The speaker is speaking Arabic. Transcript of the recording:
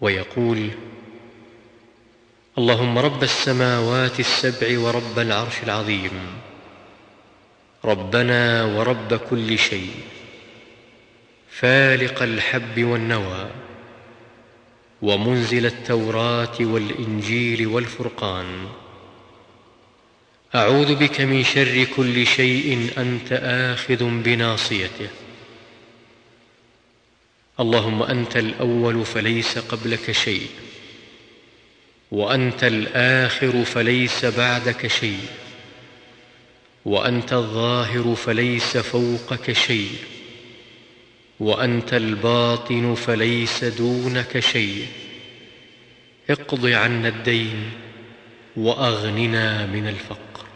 ويقول اللهم رب السماوات السبع ورب العرش العظيم ربنا ورب كل شيء فالق الحب والنوى ومنزل التوراة والإنجيل والفرقان. أعوذ بك من شر كل شيء أنت آخذ بناصيته. اللهم أنت الأول فليس قبلك شيء وأنت الآخر فليس بعدك شيء وأنت الظاهر فليس فوقك شيء وأنت الباطن فليس دونك شيء. اقض عنا الدين وأغننا من الفقر.